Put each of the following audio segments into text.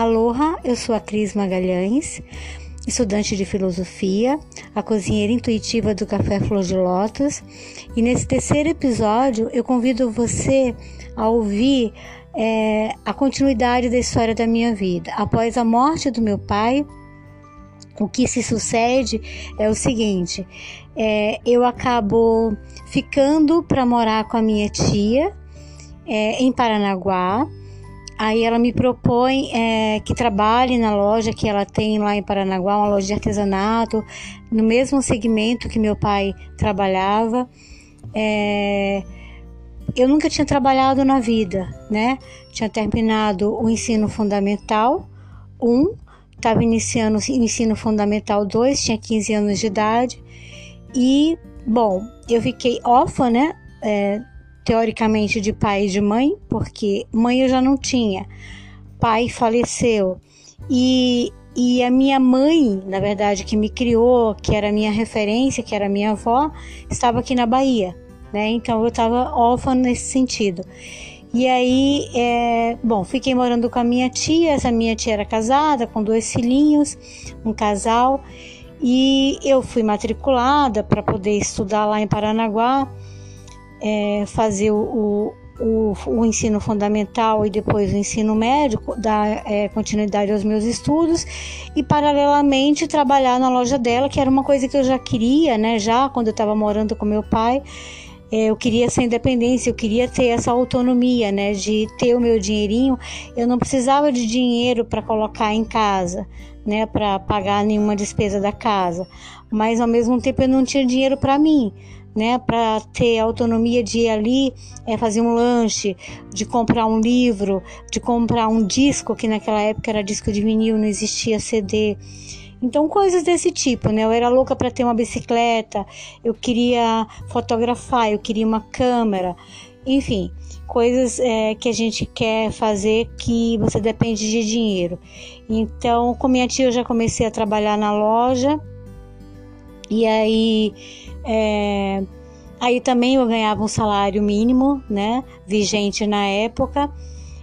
Aloha, eu sou a Cris Magalhães, estudante de filosofia, a cozinheira intuitiva do Café Flor de Lótus, e nesse terceiro episódio eu convido você a ouvir é, a continuidade da história da minha vida. Após a morte do meu pai, o que se sucede é o seguinte: é, eu acabo ficando para morar com a minha tia é, em Paranaguá. Aí ela me propõe é, que trabalhe na loja que ela tem lá em Paranaguá, uma loja de artesanato, no mesmo segmento que meu pai trabalhava. É, eu nunca tinha trabalhado na vida, né? Tinha terminado o ensino fundamental 1, um, estava iniciando o ensino fundamental 2, tinha 15 anos de idade. E, bom, eu fiquei órfã, né? É, teoricamente de pai e de mãe, porque mãe eu já não tinha, pai faleceu e, e a minha mãe, na verdade, que me criou, que era minha referência, que era minha avó, estava aqui na Bahia, né? Então eu estava órfã nesse sentido. E aí, é, bom, fiquei morando com a minha tia. Essa minha tia era casada, com dois filhinhos, um casal. E eu fui matriculada para poder estudar lá em Paranaguá é, fazer o, o, o, ensino fundamental e depois o ensino médio, dar é, continuidade aos meus estudos e paralelamente trabalhar na loja dela, que era uma coisa que eu já queria, né? Já quando eu estava morando com meu pai, é, eu queria essa independência, eu queria ter essa autonomia, né? De ter o meu dinheirinho. Eu não precisava de dinheiro para colocar em casa, né? Para pagar nenhuma despesa da casa, mas ao mesmo tempo eu não tinha dinheiro para mim né, para ter autonomia de ir ali é, fazer um lanche, de comprar um livro, de comprar um disco, que naquela época era disco de vinil, não existia CD. Então, coisas desse tipo, né? Eu era louca para ter uma bicicleta, eu queria fotografar, eu queria uma câmera, enfim, coisas é, que a gente quer fazer que você depende de dinheiro. Então, com minha tia, eu já comecei a trabalhar na loja, e aí é, aí também eu ganhava um salário mínimo, né? Vigente na época.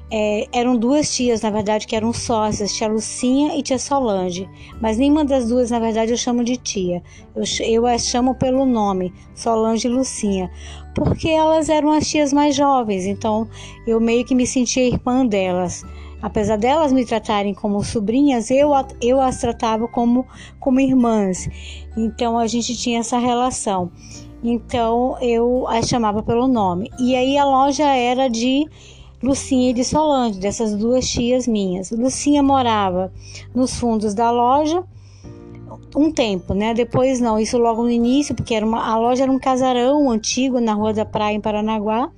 É, eram duas tias, na verdade, que eram sócias, tia Lucinha e tia Solange. Mas nenhuma das duas, na verdade, eu chamo de tia. Eu, eu as chamo pelo nome, Solange e Lucinha. Porque elas eram as tias mais jovens, então eu meio que me sentia irmã delas. Apesar delas me tratarem como sobrinhas, eu, eu as tratava como, como irmãs. Então a gente tinha essa relação. Então eu as chamava pelo nome. E aí a loja era de Lucinha e de Solange, dessas duas tias minhas. Lucinha morava nos fundos da loja um tempo, né? Depois não, isso logo no início, porque era uma, a loja era um casarão antigo na Rua da Praia em Paranaguá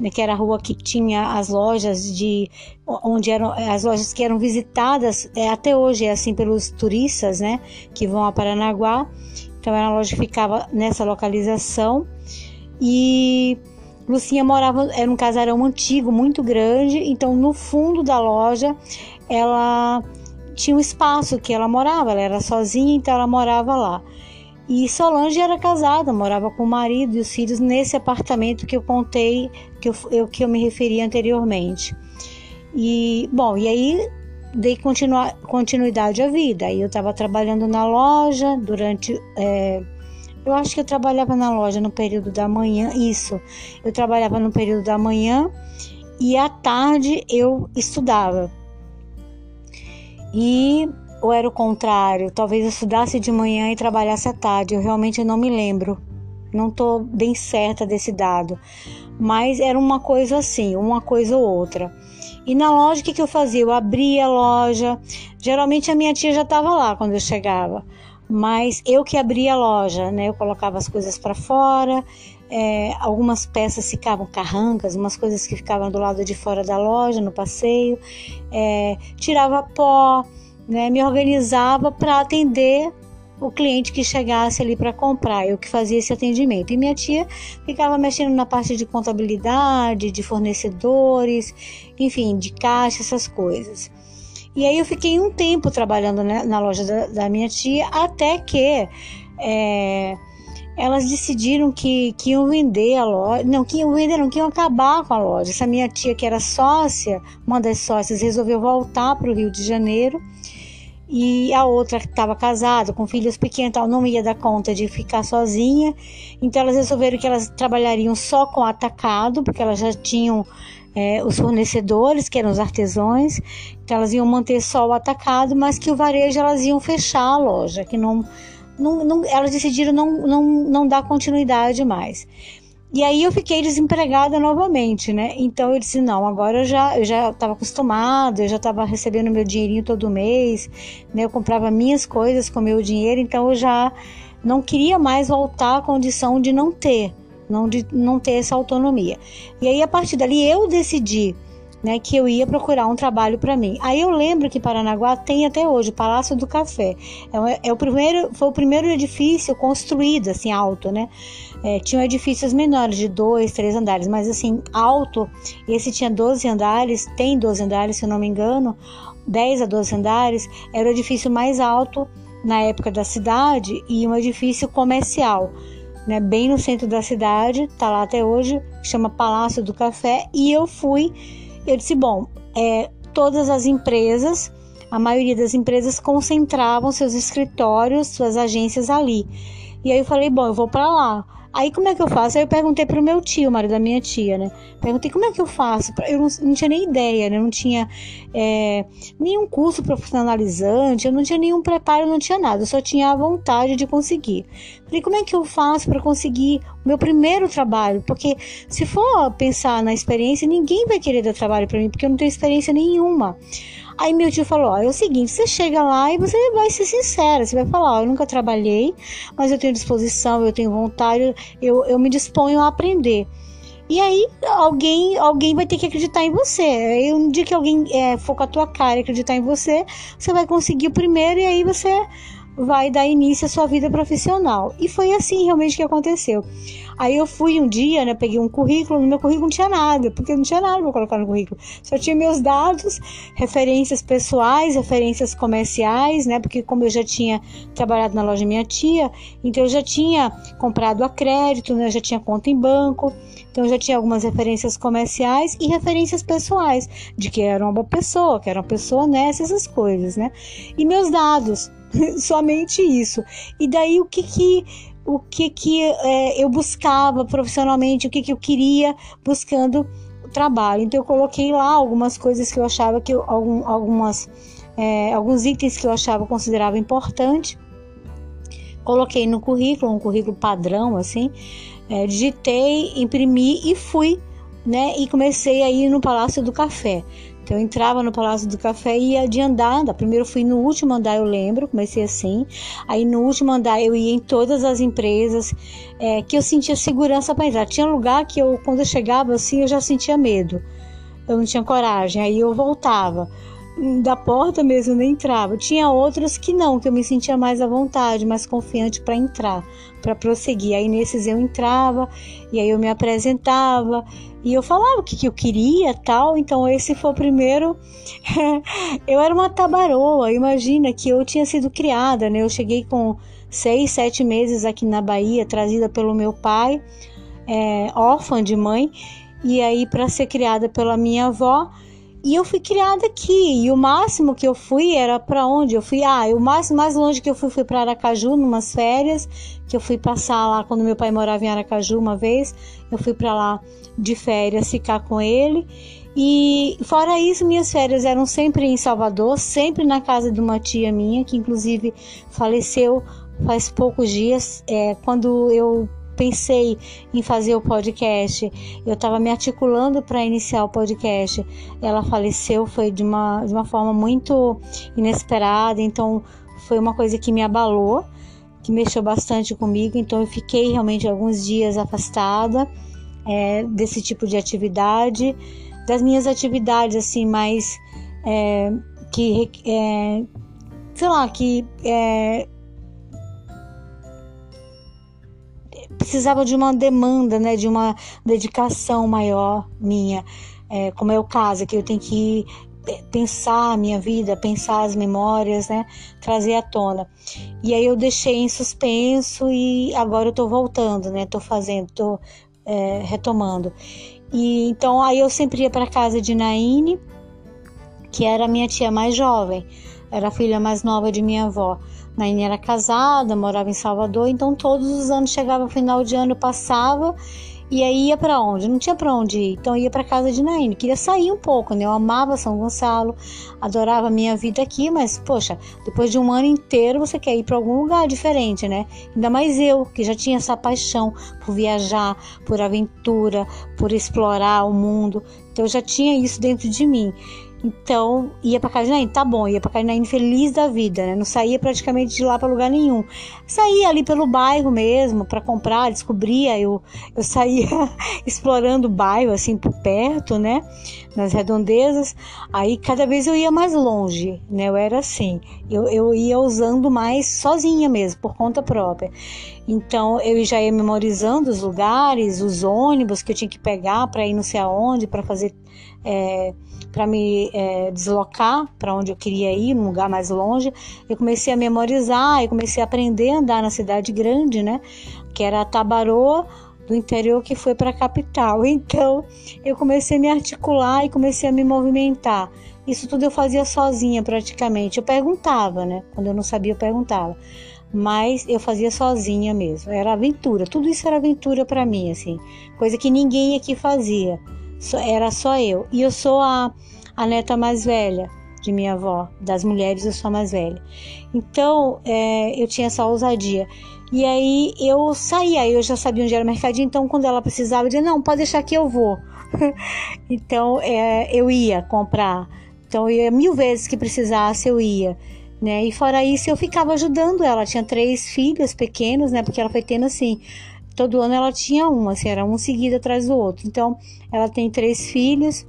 né, que era a rua que tinha as lojas de onde eram as lojas que eram visitadas é, até hoje é assim pelos turistas, né, que vão a Paranaguá. Então era uma loja que ficava nessa localização e Lucinha morava era um casarão antigo muito grande, então no fundo da loja ela tinha um espaço que ela morava, ela era sozinha, então ela morava lá. E Solange era casada, morava com o marido e os filhos nesse apartamento que eu contei, que eu, que eu me referi anteriormente. E, bom, e aí dei continua, continuidade à vida. Aí eu estava trabalhando na loja durante. É, eu acho que eu trabalhava na loja no período da manhã, isso. Eu trabalhava no período da manhã e à tarde eu estudava. E ou era o contrário? Talvez eu estudasse de manhã e trabalhasse à tarde. Eu realmente não me lembro. Não estou bem certa desse dado. Mas era uma coisa assim, uma coisa ou outra. E na loja, o que, que eu fazia? Eu abria a loja. Geralmente a minha tia já estava lá quando eu chegava. Mas eu que abria a loja, né? Eu colocava as coisas para fora. É, algumas peças ficavam carrancas, umas coisas que ficavam do lado de fora da loja, no passeio. É, tirava pó né, me organizava para atender o cliente que chegasse ali para comprar, eu que fazia esse atendimento. E minha tia ficava mexendo na parte de contabilidade, de fornecedores, enfim, de caixa, essas coisas. E aí eu fiquei um tempo trabalhando né, na loja da, da, minha tia, até que é, elas decidiram que, que iam vender a loja, não, que iam vender, não, que iam acabar com a loja. Essa minha tia, que era sócia, uma das sócias, resolveu voltar para o Rio de Janeiro e a outra que estava casada, com filhos pequenos, tal, não ia dar conta de ficar sozinha. Então elas resolveram que elas trabalhariam só com atacado, porque elas já tinham é, os fornecedores, que eram os artesãos, então elas iam manter só o atacado, mas que o varejo elas iam fechar a loja, que não, não, não elas decidiram não, não, não dar continuidade mais. E aí eu fiquei desempregada novamente, né? Então eu disse, não, agora eu já eu já estava acostumada, eu já estava recebendo meu dinheirinho todo mês, né? Eu comprava minhas coisas com meu dinheiro, então eu já não queria mais voltar à condição de não ter, não de não ter essa autonomia. E aí a partir dali eu decidi né, que eu ia procurar um trabalho para mim. Aí eu lembro que Paranaguá tem até hoje o Palácio do Café. É, é, o primeiro, foi o primeiro edifício construído assim alto, né? É, tinham edifícios menores de dois, três andares, mas assim alto. Esse tinha 12 andares, tem 12 andares se eu não me engano, 10 a 12 andares. Era o edifício mais alto na época da cidade e um edifício comercial. Né, bem no centro da cidade, tá lá até hoje, chama Palácio do Café, e eu fui eu disse: bom, é, todas as empresas, a maioria das empresas concentravam seus escritórios, suas agências ali. E aí eu falei: bom, eu vou para lá. Aí como é que eu faço? Aí eu perguntei pro meu tio, o marido da minha tia, né? Perguntei como é que eu faço. Eu não, não tinha nem ideia, né? Não tinha é, nenhum curso profissionalizante, eu não tinha nenhum preparo, não tinha nada. Eu só tinha a vontade de conseguir. Falei, como é que eu faço para conseguir o meu primeiro trabalho? Porque se for pensar na experiência, ninguém vai querer dar trabalho para mim, porque eu não tenho experiência nenhuma. Aí meu tio falou: ó, é o seguinte, você chega lá e você vai ser sincera, você vai falar: ó, eu nunca trabalhei, mas eu tenho disposição, eu tenho vontade, eu, eu me disponho a aprender. E aí alguém, alguém vai ter que acreditar em você. Aí um dia que alguém é, for com a tua cara e acreditar em você, você vai conseguir o primeiro e aí você vai dar início à sua vida profissional. E foi assim realmente que aconteceu. Aí eu fui um dia, né, peguei um currículo, no meu currículo não tinha nada, porque não tinha nada para colocar no currículo. Só tinha meus dados, referências pessoais, referências comerciais, né, porque como eu já tinha trabalhado na loja minha tia, então eu já tinha comprado a crédito, né, eu já tinha conta em banco, então eu já tinha algumas referências comerciais e referências pessoais, de que era uma boa pessoa, que era uma pessoa honesta, essas coisas, né? E meus dados, somente isso. E daí o que que o que, que é, eu buscava profissionalmente, o que, que eu queria buscando trabalho. Então eu coloquei lá algumas coisas que eu achava que eu, algum, algumas é, alguns itens que eu achava considerava importante. Coloquei no currículo, um currículo padrão assim, é, digitei, imprimi e fui, né? E comecei a ir no Palácio do Café. Então eu entrava no Palácio do Café e ia de andar. Primeiro fui no último andar, eu lembro, comecei assim. Aí no último andar eu ia em todas as empresas é, que eu sentia segurança para entrar. Tinha lugar que eu, quando eu chegava assim, eu já sentia medo. Eu não tinha coragem. Aí eu voltava da porta mesmo nem entrava. Tinha outros que não, que eu me sentia mais à vontade, mais confiante para entrar, para prosseguir. Aí nesses eu entrava e aí eu me apresentava e eu falava o que, que eu queria, tal. Então esse foi o primeiro. eu era uma tabaroa. Imagina que eu tinha sido criada, né? Eu cheguei com seis, sete meses aqui na Bahia, trazida pelo meu pai, é, órfã de mãe, e aí para ser criada pela minha avó. E eu fui criada aqui. E o máximo que eu fui era para onde? Eu fui, ah, o mais, mais longe que eu fui foi para Aracaju, numas férias, que eu fui passar lá quando meu pai morava em Aracaju uma vez. Eu fui para lá de férias ficar com ele. E fora isso, minhas férias eram sempre em Salvador, sempre na casa de uma tia minha, que inclusive faleceu faz poucos dias, é, quando eu pensei em fazer o podcast, eu estava me articulando para iniciar o podcast. Ela faleceu, foi de uma, de uma forma muito inesperada, então foi uma coisa que me abalou, que mexeu bastante comigo. Então eu fiquei realmente alguns dias afastada é, desse tipo de atividade, das minhas atividades assim mais é, que é, sei lá que é, precisava de uma demanda, né, de uma dedicação maior minha, é, como é o caso, que eu tenho que pensar a minha vida, pensar as memórias, né? Trazer à tona. E aí eu deixei em suspenso e agora eu tô voltando, né? Tô fazendo, tô é, retomando. E então aí eu sempre ia para casa de Naine, que era a minha tia mais jovem, era filha mais nova de minha avó. Naine era casada, morava em Salvador, então todos os anos chegava final de ano, passava e aí ia para onde? Não tinha para onde ir. Então ia para casa de Naine. Queria sair um pouco, né? Eu amava São Gonçalo, adorava a minha vida aqui, mas poxa, depois de um ano inteiro você quer ir para algum lugar diferente, né? Ainda mais eu, que já tinha essa paixão por viajar, por aventura, por explorar o mundo. Então eu já tinha isso dentro de mim. Então, ia para Carinaíne, tá bom, ia para Carinaíne feliz da vida, né? Não saía praticamente de lá para lugar nenhum. Saía ali pelo bairro mesmo para comprar, descobria, eu, eu saía explorando o bairro assim por perto, né? Nas redondezas. Aí cada vez eu ia mais longe, né? Eu era assim, eu, eu ia usando mais sozinha mesmo, por conta própria. Então eu já ia memorizando os lugares, os ônibus que eu tinha que pegar para ir não sei aonde, para fazer é, para me é, deslocar para onde eu queria ir, num lugar mais longe. Eu comecei a memorizar, eu comecei a aprender a andar na cidade grande, né? Que era Tabaroa, do interior que foi para a capital. Então, eu comecei a me articular e comecei a me movimentar. Isso tudo eu fazia sozinha praticamente. Eu perguntava, né? Quando eu não sabia, eu perguntava. Mas eu fazia sozinha mesmo. Era aventura. Tudo isso era aventura para mim, assim. Coisa que ninguém aqui fazia era só eu. E eu sou a, a neta mais velha de minha avó, das mulheres eu sou a mais velha. Então é, eu tinha essa ousadia. E aí eu saía, eu já sabia onde era o mercadinho, então quando ela precisava, eu dizia, não, pode deixar que eu vou. então é, eu ia comprar. Então eu mil vezes que precisasse, eu ia. Né? E fora isso, eu ficava ajudando ela. Tinha três filhos pequenos, né? Porque ela foi tendo assim todo ano ela tinha uma, assim, era um seguido atrás do outro. Então, ela tem três filhos.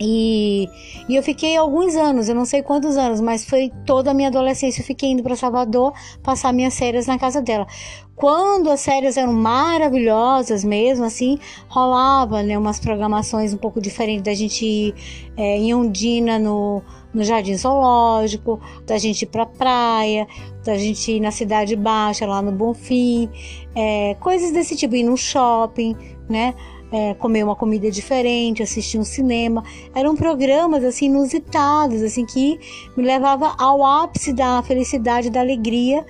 E, e eu fiquei alguns anos, eu não sei quantos anos, mas foi toda a minha adolescência. Eu fiquei indo para Salvador passar minhas férias na casa dela. Quando as férias eram maravilhosas mesmo, assim, rolava né, umas programações um pouco diferentes da gente ir é, em Ondina no, no Jardim Zoológico, da gente ir pra praia, da gente ir na Cidade Baixa, lá no Bonfim, é, coisas desse tipo, ir no shopping, né? É, comer uma comida diferente, assistir um cinema. Eram programas assim inusitados, assim que me levava ao ápice da felicidade, da alegria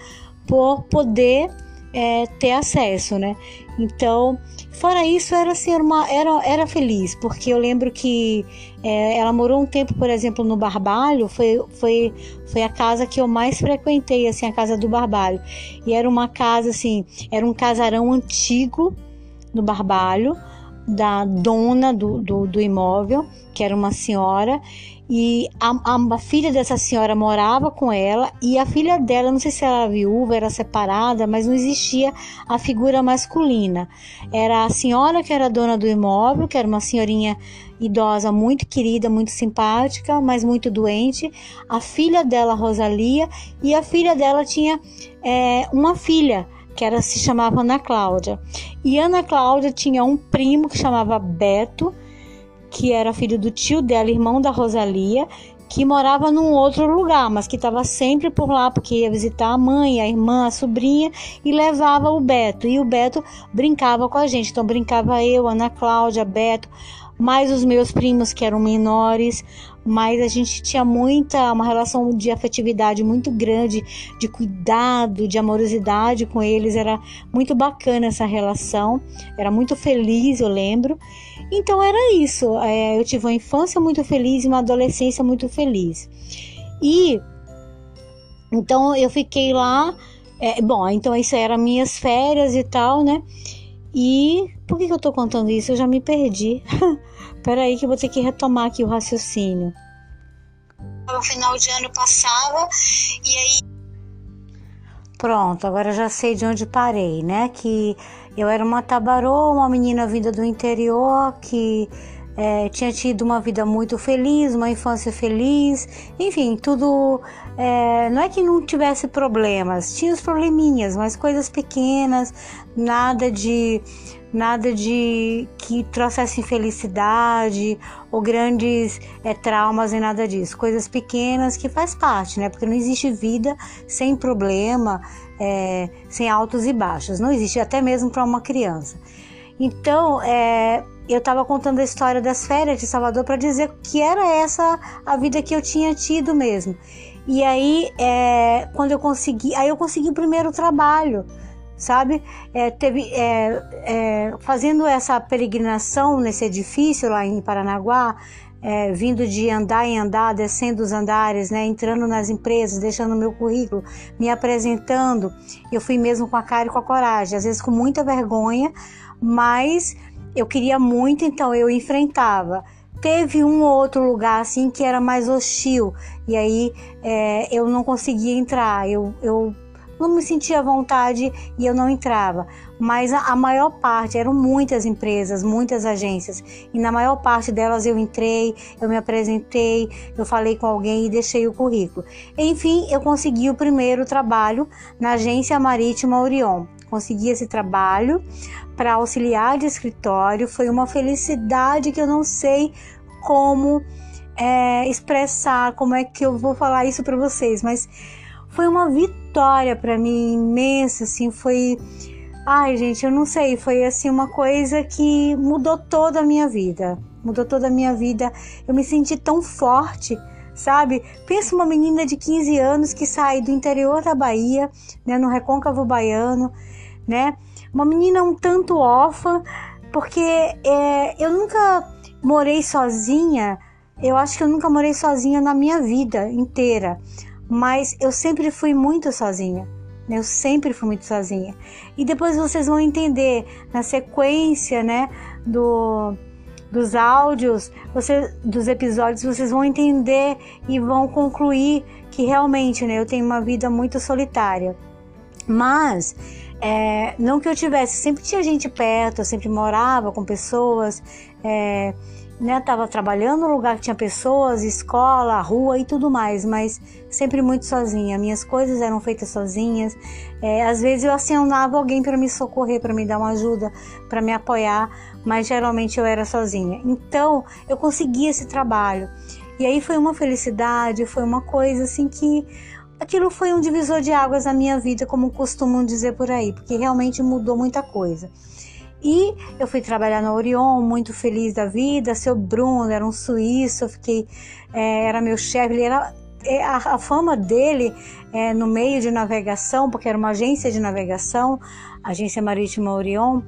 por poder é, ter acesso, né? Então, fora isso, era assim, uma, era, era feliz, porque eu lembro que é, ela morou um tempo, por exemplo, no Barbalho, foi, foi, foi a casa que eu mais frequentei, assim, a casa do Barbalho. E era uma casa, assim, era um casarão antigo no Barbalho, da dona do, do, do imóvel, que era uma senhora, e a, a, filha dessa senhora morava com ela e a filha dela, não sei se era viúva, era separada, mas não existia a figura masculina. Era a senhora que era dona do imóvel, que era uma senhorinha idosa, muito querida, muito simpática, mas muito doente. A filha dela, Rosalia, e a filha dela tinha é, uma filha que era se chamava Ana Cláudia. E Ana Cláudia tinha um primo que chamava Beto que era filho do tio dela, irmão da Rosalia, que morava num outro lugar, mas que estava sempre por lá porque ia visitar a mãe, a irmã, a sobrinha e levava o Beto. E o Beto brincava com a gente, então brincava eu, Ana Cláudia, Beto, mais os meus primos que eram menores, mas a gente tinha muita uma relação de afetividade muito grande, de cuidado, de amorosidade com eles, era muito bacana essa relação, era muito feliz, eu lembro. Então era isso. É, eu tive uma infância muito feliz e uma adolescência muito feliz. E então eu fiquei lá. É, bom, então isso eram minhas férias e tal, né? E por que, que eu tô contando isso? Eu já me perdi. Peraí que eu vou ter que retomar aqui o raciocínio. O final de ano passava e aí. Pronto, agora já sei de onde parei, né? Que eu era uma tabarô, uma menina vinda do interior que é, tinha tido uma vida muito feliz, uma infância feliz, enfim, tudo. É, não é que não tivesse problemas, tinha os probleminhas, mas coisas pequenas, nada de nada de que trouxesse infelicidade ou grandes é, traumas e nada disso. Coisas pequenas que faz parte, né? Porque não existe vida sem problema, é, sem altos e baixos. Não existe até mesmo para uma criança. Então, é, eu estava contando a história das férias de Salvador para dizer que era essa a vida que eu tinha tido mesmo. E aí, é, quando eu consegui, aí eu consegui o primeiro trabalho sabe? É, teve, é, é, fazendo essa peregrinação nesse edifício lá em Paranaguá, é, vindo de andar em andar, descendo os andares, né, entrando nas empresas, deixando meu currículo, me apresentando, eu fui mesmo com a cara e com a coragem, às vezes com muita vergonha, mas eu queria muito, então eu enfrentava. Teve um ou outro lugar assim que era mais hostil e aí é, eu não conseguia entrar. Eu, eu não me sentia à vontade e eu não entrava. Mas a, a, maior parte, eram muitas empresas, muitas agências, e na maior parte delas eu entrei, eu me apresentei, eu falei com alguém e deixei o currículo. Enfim, eu consegui o primeiro trabalho na Agência Marítima Orion. Consegui esse trabalho para auxiliar de escritório, foi uma felicidade que eu não sei como é, expressar, como é que eu vou falar isso para vocês, mas foi uma vitória para mim imensa, assim, foi Ai, gente, eu não sei, foi assim uma coisa que mudou toda a minha vida. Mudou toda a minha vida. Eu me senti tão forte, sabe? Pensa uma menina de 15 anos que sai do interior da Bahia, né, no recôncavo baiano, né? Uma menina um tanto órfã, porque é, eu nunca morei sozinha. Eu acho que eu nunca morei sozinha na minha vida inteira mas eu sempre fui muito sozinha. Eu sempre fui muito sozinha. E depois vocês vão entender na sequência, né, do dos áudios, você, dos episódios, vocês vão entender e vão concluir que realmente, né, eu tenho uma vida muito solitária. Mas é, não que eu tivesse, sempre tinha gente perto, eu sempre morava com pessoas. É, né, tava trabalhando no lugar que tinha pessoas, escola, rua e tudo mais, mas sempre muito sozinha. Minhas coisas eram feitas sozinhas. É, às vezes eu acionava alguém para me socorrer, para me dar uma ajuda, para me apoiar, mas geralmente eu era sozinha. Então eu consegui esse trabalho. E aí foi uma felicidade, foi uma coisa assim que aquilo foi um divisor de águas na minha vida, como costumam dizer por aí, porque realmente mudou muita coisa. E eu fui trabalhar na Orion, muito feliz da vida. Seu Bruno era um suíço, eu fiquei, é, era meu chefe, ele era é, a, a, fama dele é, no meio de navegação, porque era uma agência de navegação, agência marítima Orion,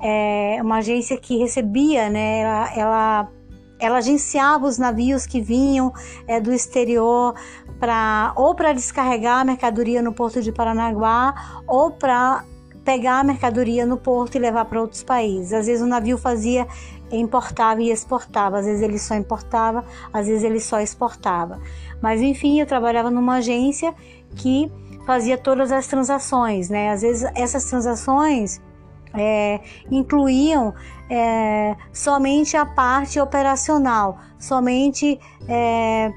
é uma agência que recebia, né? Ela, ela, ela agenciava os navios que vinham é, do exterior para ou para descarregar a mercadoria no porto de Paranaguá ou para pegar a mercadoria no porto e levar para outros países. Às vezes o navio fazia importava e exportava, às vezes ele só importava, às vezes ele só exportava. Mas enfim, eu trabalhava numa agência que fazia todas as transações, né? Às vezes essas transações é, incluíam é, somente a parte operacional, somente é,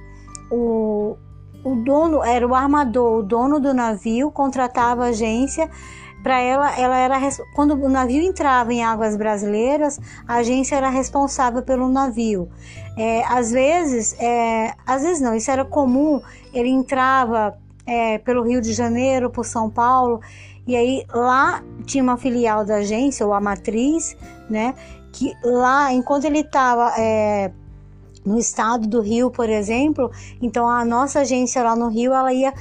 o, o dono era o armador, o dono do navio contratava a agência para ela, ela era quando o navio entrava em águas brasileiras, a agência era responsável pelo navio. É, às vezes, é, às vezes não, isso era comum. Ele entrava é, pelo Rio de Janeiro, por São Paulo, e aí lá tinha uma filial da agência ou a matriz, né? Que lá, enquanto ele estava é, no estado do Rio, por exemplo, então a nossa agência lá no Rio, ela ia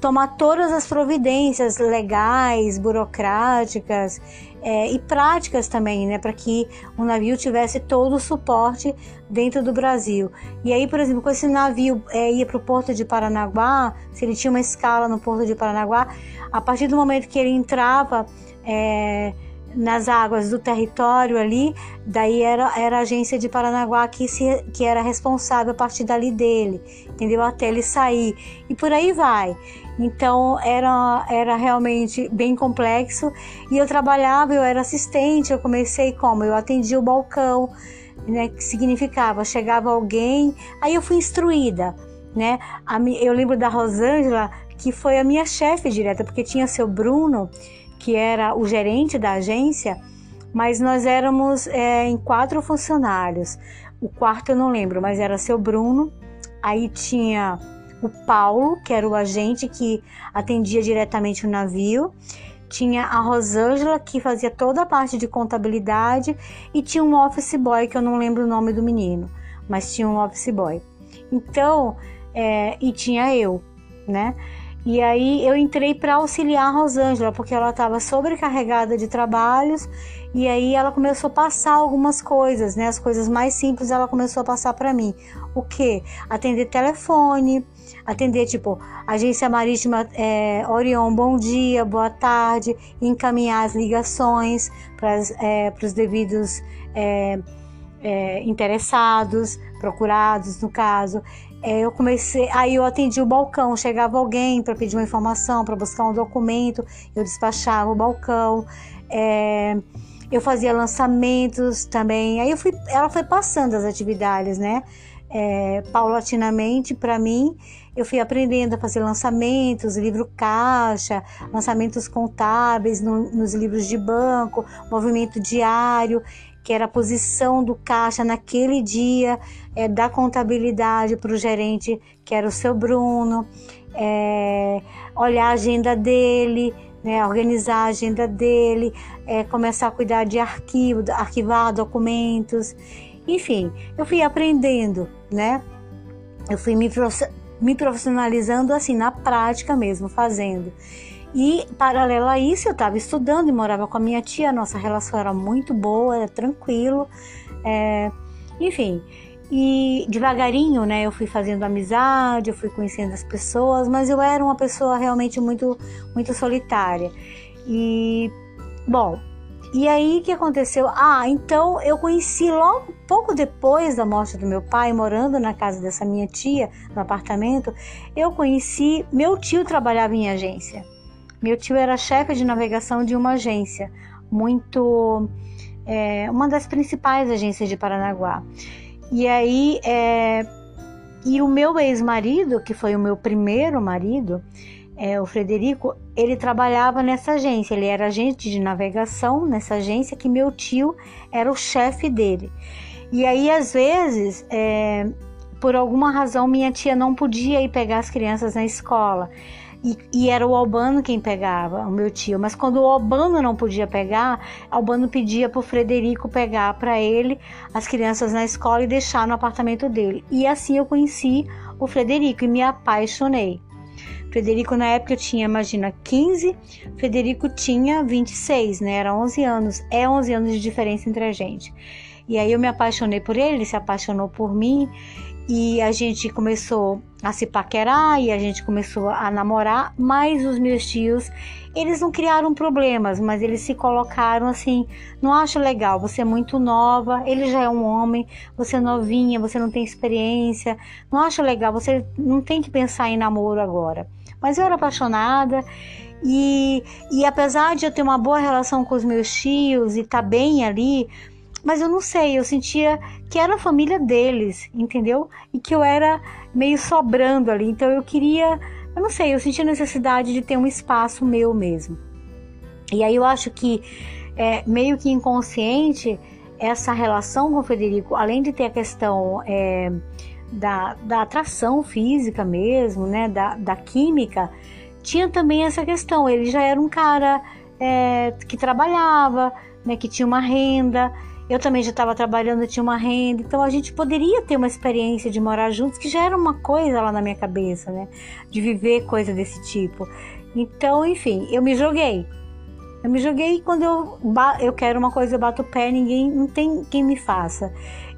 tomar todas as providências legais, burocráticas é, e práticas também, né, para que o navio tivesse todo o suporte dentro do Brasil. E aí, por exemplo, quando esse navio é, ia para o porto de Paranaguá, se ele tinha uma escala no porto de Paranaguá, a partir do momento que ele entrava é, nas águas do território ali, daí era, era a agência de Paranaguá que, se, que era responsável a partir dali dele, entendeu? Até ele sair. E por aí vai. Então era, era realmente bem complexo. E eu trabalhava, eu era assistente, eu comecei como? Eu atendia o balcão, né? Que significava, chegava alguém, aí eu fui instruída, né? A, eu lembro da Rosângela, que foi a minha chefe direta, porque tinha seu Bruno, que era o gerente da agência, mas nós éramos é, em quatro funcionários. O quarto eu não lembro, mas era seu Bruno. Aí tinha o Paulo, que era o agente que atendia diretamente o navio. Tinha a Rosângela, que fazia toda a parte de contabilidade. E tinha um office boy, que eu não lembro o nome do menino, mas tinha um office boy. Então, é, e tinha eu, né? E aí eu entrei para auxiliar a Rosângela, porque ela estava sobrecarregada de trabalhos, e aí ela começou a passar algumas coisas, né? As coisas mais simples ela começou a passar para mim. O que? Atender telefone, atender tipo agência marítima é, Orion, bom dia, boa tarde, encaminhar as ligações para é, os devidos é, é, interessados, procurados no caso. É, eu comecei, aí eu atendi o balcão, chegava alguém para pedir uma informação, para buscar um documento, eu despachava o balcão. É, eu fazia lançamentos também. Aí eu fui, ela foi passando as atividades, né? É, paulatinamente para mim, eu fui aprendendo a fazer lançamentos, livro caixa, lançamentos contábeis no, nos livros de banco, movimento diário que era a posição do caixa naquele dia, é, da contabilidade para o gerente, que era o seu Bruno, é, olhar a agenda dele, né, organizar a agenda dele, é, começar a cuidar de arquivo, arquivar documentos, enfim, eu fui aprendendo, né? Eu fui me, me profissionalizando assim na prática mesmo, fazendo. E, paralelo a isso, eu estava estudando e morava com a minha tia. Nossa relação era muito boa, era tranquilo. É, enfim, e devagarinho, né, eu fui fazendo amizade, eu fui conhecendo as pessoas, mas eu era uma pessoa realmente muito, muito solitária. E, bom, e aí que aconteceu? Ah, então eu conheci logo pouco depois da morte do meu pai, morando na casa dessa minha tia, no apartamento, eu conheci, meu tio trabalhava em agência. Meu tio era chefe de navegação de uma agência, muito. É, uma das principais agências de Paranaguá. E aí, é, e o meu ex-marido, que foi o meu primeiro marido, é, o Frederico, ele trabalhava nessa agência, ele era agente de navegação nessa agência, que meu tio era o chefe dele. E aí, às vezes, é, por alguma razão, minha tia não podia ir pegar as crianças na escola. E, e, era o Albano quem pegava, o meu tio. Mas quando o Albano não podia pegar, Albano pedia para o Frederico pegar para ele as crianças na escola e deixar no apartamento dele. E assim eu conheci o Frederico e me apaixonei. Frederico na época tinha, imagina, 15, Frederico tinha 26, né? Era 11 anos. É 11 anos de diferença entre a gente. E aí eu me apaixonei por ele, ele se apaixonou por mim e a gente começou a se paquerar e a gente começou a namorar, mas os meus tios, eles não criaram problemas, mas eles se colocaram assim, não acho legal, você é muito nova, ele já é um homem, você é novinha, você não tem experiência, não acho legal, você não tem que pensar em namoro agora. Mas eu era apaixonada e, e apesar de eu ter uma boa relação com os meus tios e estar tá bem ali, mas eu não sei, eu sentia que era a família deles, entendeu? E que eu era meio sobrando ali, então eu queria, eu não sei, eu sentia necessidade de ter um espaço meu mesmo. E aí eu acho que é, meio que inconsciente essa relação com o Federico, além de ter a questão é, da, da atração física mesmo, né, da, da química, tinha também essa questão. Ele já era um cara é, que trabalhava, né, que tinha uma renda. Eu também já estava trabalhando, tinha uma renda, então a gente poderia ter uma experiência de morar juntos, que já era uma coisa lá na minha cabeça, né? De viver coisa desse tipo. Então, enfim, eu me joguei. Eu me joguei quando eu, eu quero uma coisa, eu bato o pé, ninguém, não tem quem me faça.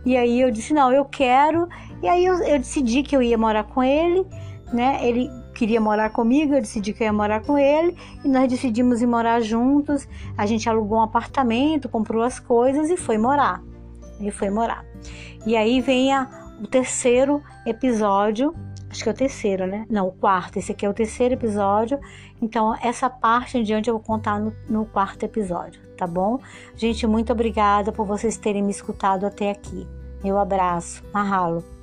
E aí eu disse, não, eu quero. E aí eu, eu decidi que eu ia morar com ele, né? Ele queria morar comigo, eu decidi que eu ia morar com ele e nós decidimos ir morar juntos. A gente alugou um apartamento, comprou as coisas e foi morar. Ele foi morar. E aí vem a, o terceiro episódio, acho que é o terceiro, né? Não, o quarto. Esse aqui é o terceiro episódio. Então, essa parte em diante eu vou contar no, no quarto episódio, tá bom? Gente, muito obrigada por vocês terem me escutado até aqui. Meu abraço. Mahalo.